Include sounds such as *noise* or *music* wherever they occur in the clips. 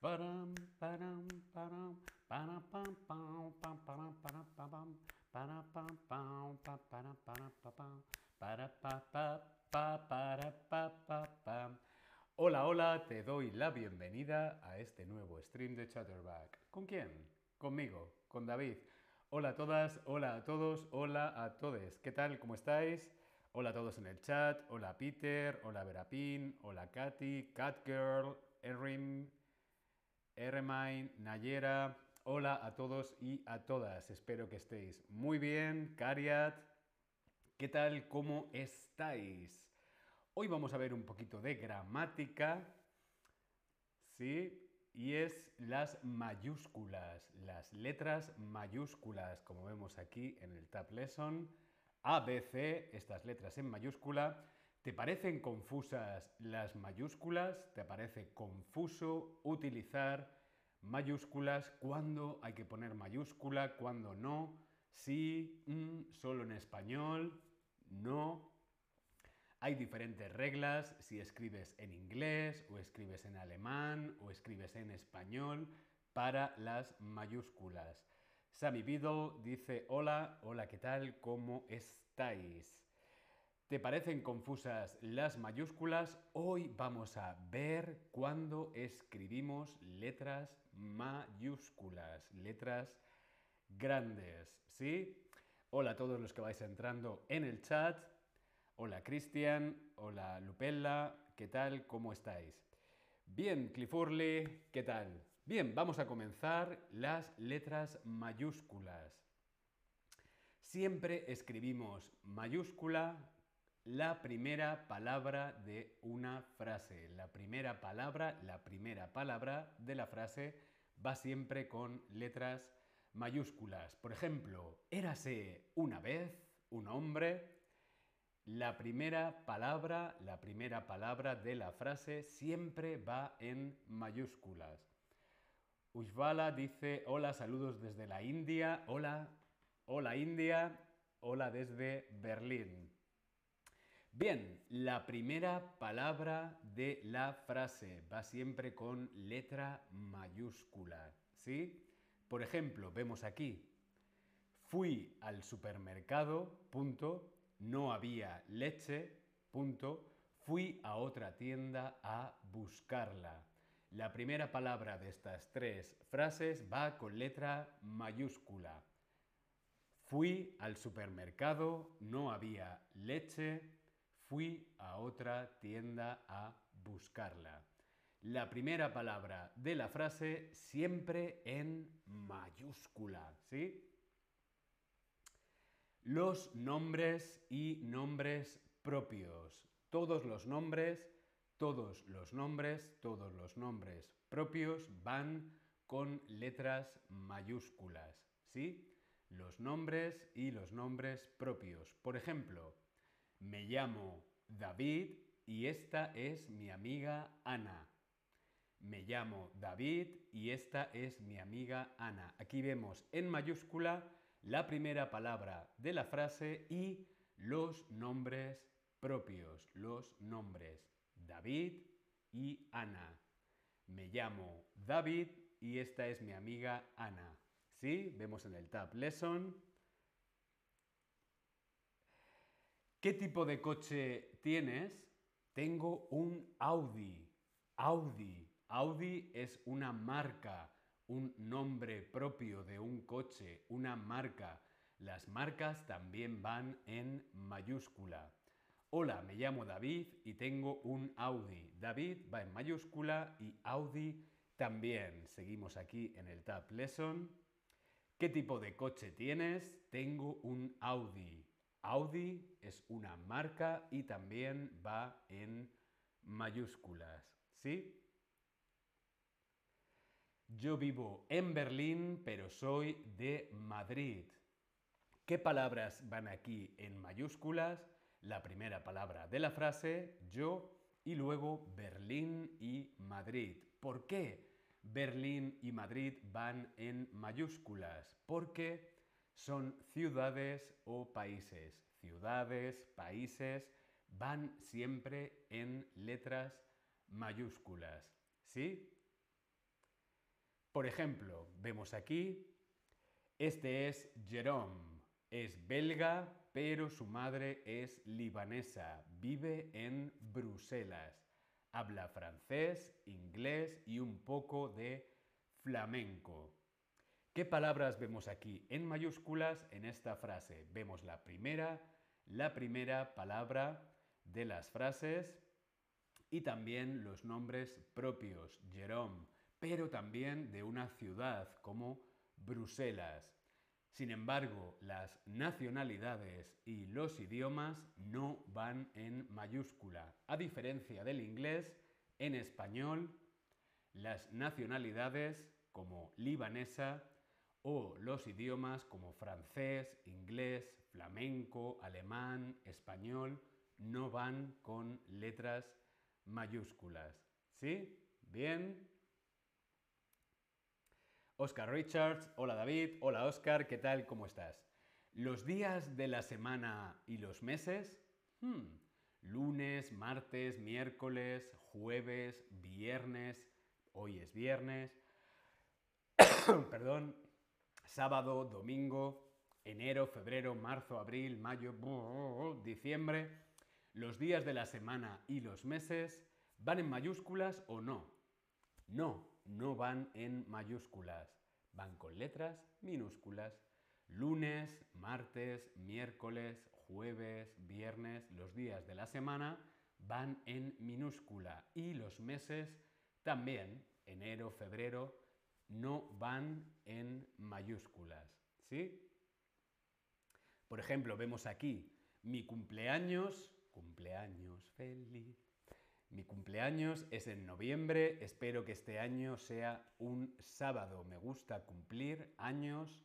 Param, param, param, param, para, pa, pam, pam, pam, pa, para, pa, para, pa. Hola, hola, te doy la bienvenida a este nuevo stream de Chatterback. ¿Con quién? Conmigo, con David. Hola a todas, hola a todos, hola a todos. ¿Qué tal? ¿Cómo estáis? Hola a todos en el chat. Hola Peter, hola Verapin, hola Katy, Catgirl, Erin, Eremine, Nayera. Hola a todos y a todas. Espero que estéis muy bien. Cariat, ¿qué tal? ¿Cómo estáis? Hoy vamos a ver un poquito de gramática. ¿Sí? Y es las mayúsculas, las letras mayúsculas, como vemos aquí en el Tab Lesson. A, B, C, estas letras en mayúscula. ¿Te parecen confusas las mayúsculas? ¿Te parece confuso utilizar mayúsculas? ¿Cuándo hay que poner mayúscula? ¿Cuándo no? Sí, mm, solo en español, no, hay diferentes reglas si escribes en inglés o escribes en alemán o escribes en español para las mayúsculas. Sammy Biddle dice hola, hola, ¿qué tal? ¿Cómo estáis? ¿Te parecen confusas las mayúsculas? Hoy vamos a ver cuándo escribimos letras mayúsculas, letras grandes, ¿sí? Hola a todos los que vais entrando en el chat. Hola Cristian, hola Lupella, ¿qué tal? ¿Cómo estáis? Bien, Cliffurley, ¿qué tal? Bien, vamos a comenzar las letras mayúsculas. Siempre escribimos mayúscula la primera palabra de una frase. La primera palabra, la primera palabra de la frase va siempre con letras mayúsculas. Por ejemplo, érase una vez un hombre la primera palabra, la primera palabra de la frase siempre va en mayúsculas. Ushvala dice, hola, saludos desde la India, hola, hola India, hola desde Berlín. Bien, la primera palabra de la frase va siempre con letra mayúscula, ¿sí? Por ejemplo, vemos aquí, fui al supermercado, punto, no había leche, punto, fui a otra tienda a buscarla. La primera palabra de estas tres frases va con letra mayúscula. Fui al supermercado, no había leche, fui a otra tienda a buscarla. La primera palabra de la frase siempre en mayúscula, ¿sí? Los nombres y nombres propios. Todos los nombres, todos los nombres, todos los nombres propios van con letras mayúsculas. ¿Sí? Los nombres y los nombres propios. Por ejemplo, me llamo David y esta es mi amiga Ana. Me llamo David y esta es mi amiga Ana. Aquí vemos en mayúscula la primera palabra de la frase y los nombres propios, los nombres David y Ana. Me llamo David y esta es mi amiga Ana. ¿Sí? Vemos en el tab Lesson. ¿Qué tipo de coche tienes? Tengo un Audi. Audi. Audi es una marca un nombre propio de un coche, una marca. Las marcas también van en mayúscula. Hola, me llamo David y tengo un Audi. David va en mayúscula y Audi también. Seguimos aquí en el Tab Lesson. ¿Qué tipo de coche tienes? Tengo un Audi. Audi es una marca y también va en mayúsculas. ¿Sí? Yo vivo en Berlín, pero soy de Madrid. ¿Qué palabras van aquí en mayúsculas? La primera palabra de la frase, yo, y luego Berlín y Madrid. ¿Por qué Berlín y Madrid van en mayúsculas? Porque son ciudades o países. Ciudades, países van siempre en letras mayúsculas. ¿Sí? Por ejemplo, vemos aquí, este es Jerome, es belga, pero su madre es libanesa, vive en Bruselas, habla francés, inglés y un poco de flamenco. ¿Qué palabras vemos aquí en mayúsculas en esta frase? Vemos la primera, la primera palabra de las frases y también los nombres propios, Jerome, pero también de una ciudad como Bruselas. Sin embargo, las nacionalidades y los idiomas no van en mayúscula. A diferencia del inglés, en español, las nacionalidades como libanesa o los idiomas como francés, inglés, flamenco, alemán, español, no van con letras mayúsculas. ¿Sí? Bien. Oscar Richards, hola David, hola Oscar, ¿qué tal? ¿Cómo estás? Los días de la semana y los meses, hmm, lunes, martes, miércoles, jueves, viernes, hoy es viernes, *coughs* perdón, sábado, domingo, enero, febrero, marzo, abril, mayo, diciembre, los días de la semana y los meses, ¿van en mayúsculas o no? No, no van en mayúsculas, van con letras minúsculas. Lunes, martes, miércoles, jueves, viernes, los días de la semana van en minúscula y los meses también, enero, febrero, no van en mayúsculas. ¿Sí? Por ejemplo, vemos aquí mi cumpleaños, cumpleaños feliz, mi cumpleaños es en noviembre, espero que este año sea un sábado. Me gusta cumplir años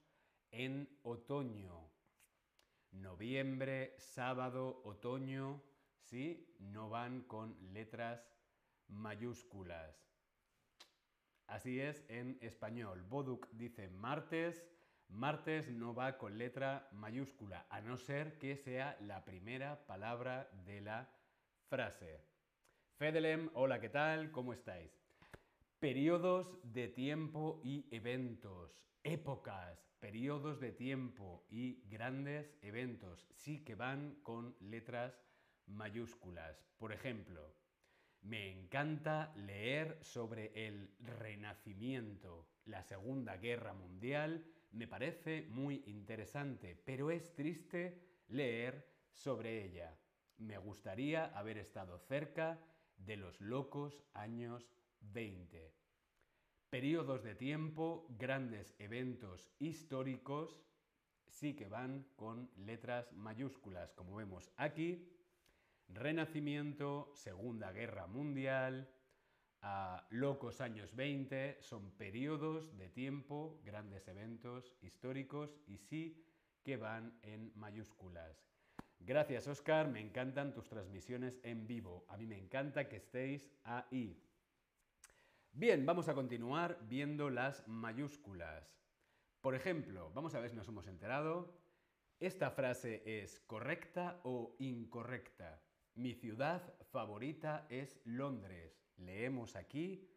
en otoño. Noviembre, sábado, otoño, ¿sí? No van con letras mayúsculas. Así es en español. Boduk dice martes. Martes no va con letra mayúscula, a no ser que sea la primera palabra de la frase. Fedelem, hola, ¿qué tal? ¿Cómo estáis? Periodos de tiempo y eventos, épocas, periodos de tiempo y grandes eventos, sí que van con letras mayúsculas. Por ejemplo, me encanta leer sobre el Renacimiento, la Segunda Guerra Mundial, me parece muy interesante, pero es triste leer sobre ella. Me gustaría haber estado cerca de los locos años 20. Periodos de tiempo, grandes eventos históricos, sí que van con letras mayúsculas, como vemos aquí. Renacimiento, Segunda Guerra Mundial, locos años 20, son periodos de tiempo, grandes eventos históricos y sí que van en mayúsculas. Gracias, Oscar. Me encantan tus transmisiones en vivo. A mí me encanta que estéis ahí. Bien, vamos a continuar viendo las mayúsculas. Por ejemplo, vamos a ver si nos hemos enterado. ¿Esta frase es correcta o incorrecta? Mi ciudad favorita es Londres. Leemos aquí.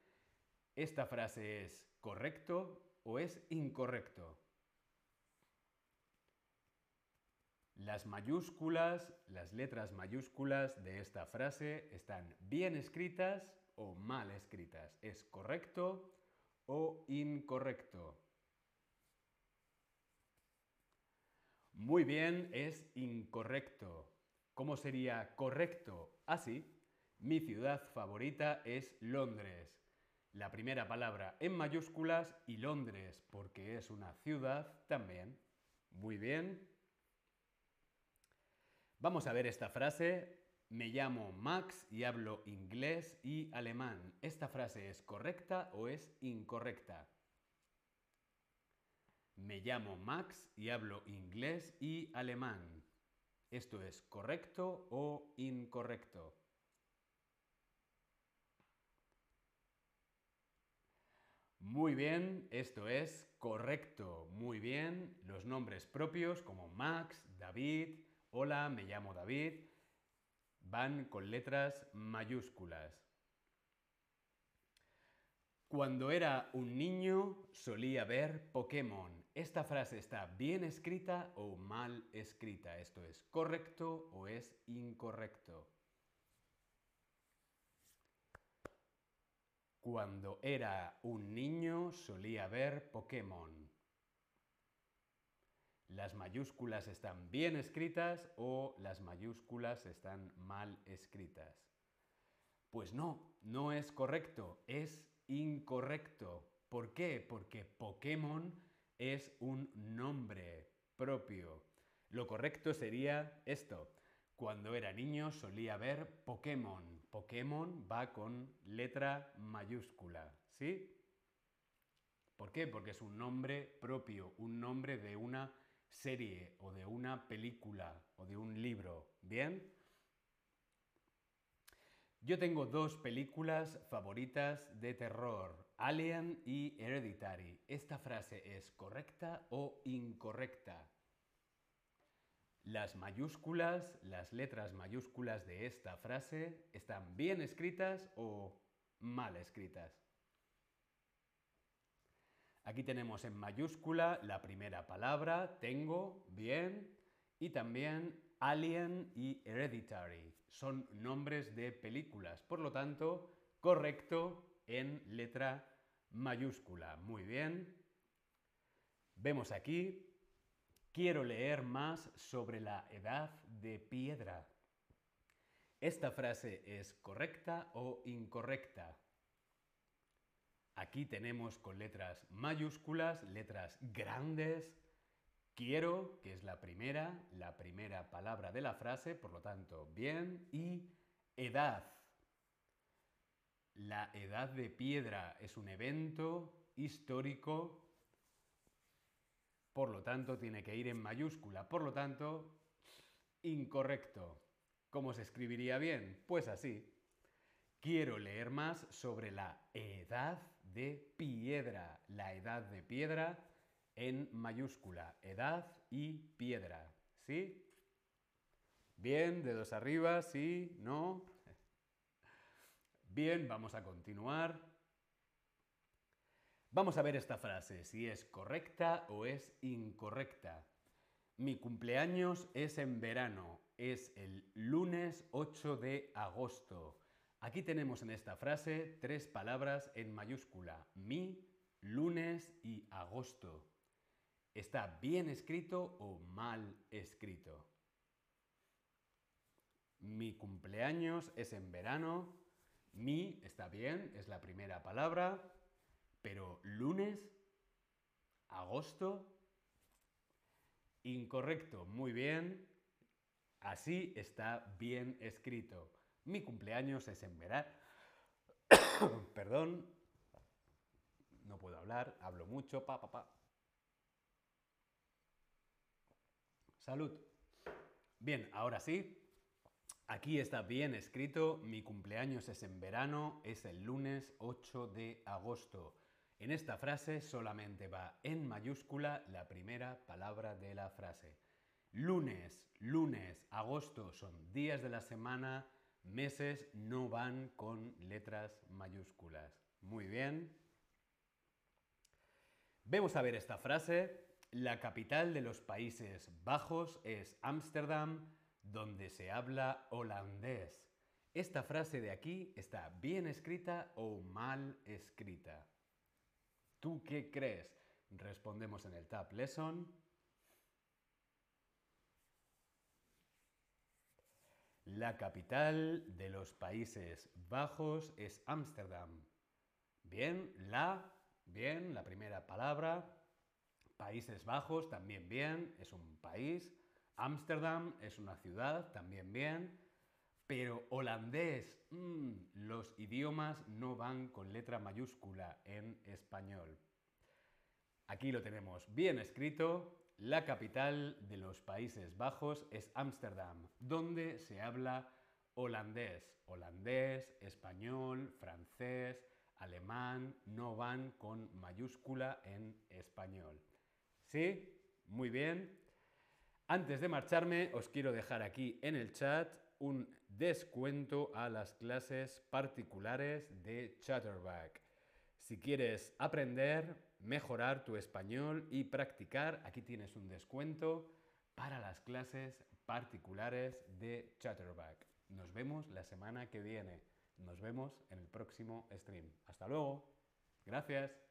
¿Esta frase es correcto o es incorrecto? Las mayúsculas, las letras mayúsculas de esta frase están bien escritas o mal escritas. ¿Es correcto o incorrecto? Muy bien, es incorrecto. ¿Cómo sería correcto? Así, mi ciudad favorita es Londres. La primera palabra en mayúsculas y Londres, porque es una ciudad también. Muy bien. Vamos a ver esta frase. Me llamo Max y hablo inglés y alemán. ¿Esta frase es correcta o es incorrecta? Me llamo Max y hablo inglés y alemán. ¿Esto es correcto o incorrecto? Muy bien, esto es correcto. Muy bien, los nombres propios como Max, David, hola, me llamo David, van con letras mayúsculas. Cuando era un niño solía ver Pokémon. ¿Esta frase está bien escrita o mal escrita? ¿Esto es correcto o es incorrecto? Cuando era un niño solía ver Pokémon. ¿Las mayúsculas están bien escritas o las mayúsculas están mal escritas? Pues no, no es correcto, es incorrecto. ¿Por qué? Porque Pokémon es un nombre propio. Lo correcto sería esto. Cuando era niño solía ver Pokémon. Pokémon va con letra mayúscula, ¿sí? ¿Por qué? Porque es un nombre propio, un nombre de una serie o de una película o de un libro. ¿Bien? Yo tengo dos películas favoritas de terror, Alien y Hereditary. ¿Esta frase es correcta o incorrecta? Las mayúsculas, las letras mayúsculas de esta frase, ¿están bien escritas o mal escritas? Aquí tenemos en mayúscula la primera palabra, tengo, bien, y también Alien y Hereditary son nombres de películas, por lo tanto, correcto en letra mayúscula. Muy bien. Vemos aquí, quiero leer más sobre la edad de piedra. ¿Esta frase es correcta o incorrecta? Aquí tenemos con letras mayúsculas, letras grandes, Quiero, que es la primera, la primera palabra de la frase, por lo tanto, bien. Y edad. La edad de piedra es un evento histórico, por lo tanto, tiene que ir en mayúscula. Por lo tanto, incorrecto. ¿Cómo se escribiría bien? Pues así. Quiero leer más sobre la edad de piedra. La edad de piedra en mayúscula, edad y piedra. ¿Sí? Bien, dedos arriba, sí, no. *laughs* Bien, vamos a continuar. Vamos a ver esta frase, si es correcta o es incorrecta. Mi cumpleaños es en verano, es el lunes 8 de agosto. Aquí tenemos en esta frase tres palabras en mayúscula, mi, lunes y agosto. ¿Está bien escrito o mal escrito? Mi cumpleaños es en verano. Mi está bien, es la primera palabra. Pero lunes, agosto, incorrecto, muy bien. Así está bien escrito. Mi cumpleaños es en verano. *coughs* Perdón, no puedo hablar, hablo mucho, pa, pa, pa. Salud. Bien, ahora sí. Aquí está bien escrito, mi cumpleaños es en verano, es el lunes 8 de agosto. En esta frase solamente va en mayúscula la primera palabra de la frase. Lunes, lunes, agosto son días de la semana, meses no van con letras mayúsculas. Muy bien. Vamos a ver esta frase. La capital de los Países Bajos es Ámsterdam, donde se habla holandés. Esta frase de aquí está bien escrita o mal escrita. ¿Tú qué crees? Respondemos en el Tab Lesson. La capital de los Países Bajos es Ámsterdam. Bien, la, bien, la primera palabra. Países Bajos, también bien, es un país. Ámsterdam es una ciudad, también bien. Pero holandés, mm, los idiomas no van con letra mayúscula en español. Aquí lo tenemos bien escrito. La capital de los Países Bajos es Ámsterdam, donde se habla holandés. Holandés, español, francés, alemán no van con mayúscula en español. ¿Sí? Muy bien. Antes de marcharme, os quiero dejar aquí en el chat un descuento a las clases particulares de Chatterback. Si quieres aprender, mejorar tu español y practicar, aquí tienes un descuento para las clases particulares de Chatterback. Nos vemos la semana que viene. Nos vemos en el próximo stream. Hasta luego. Gracias.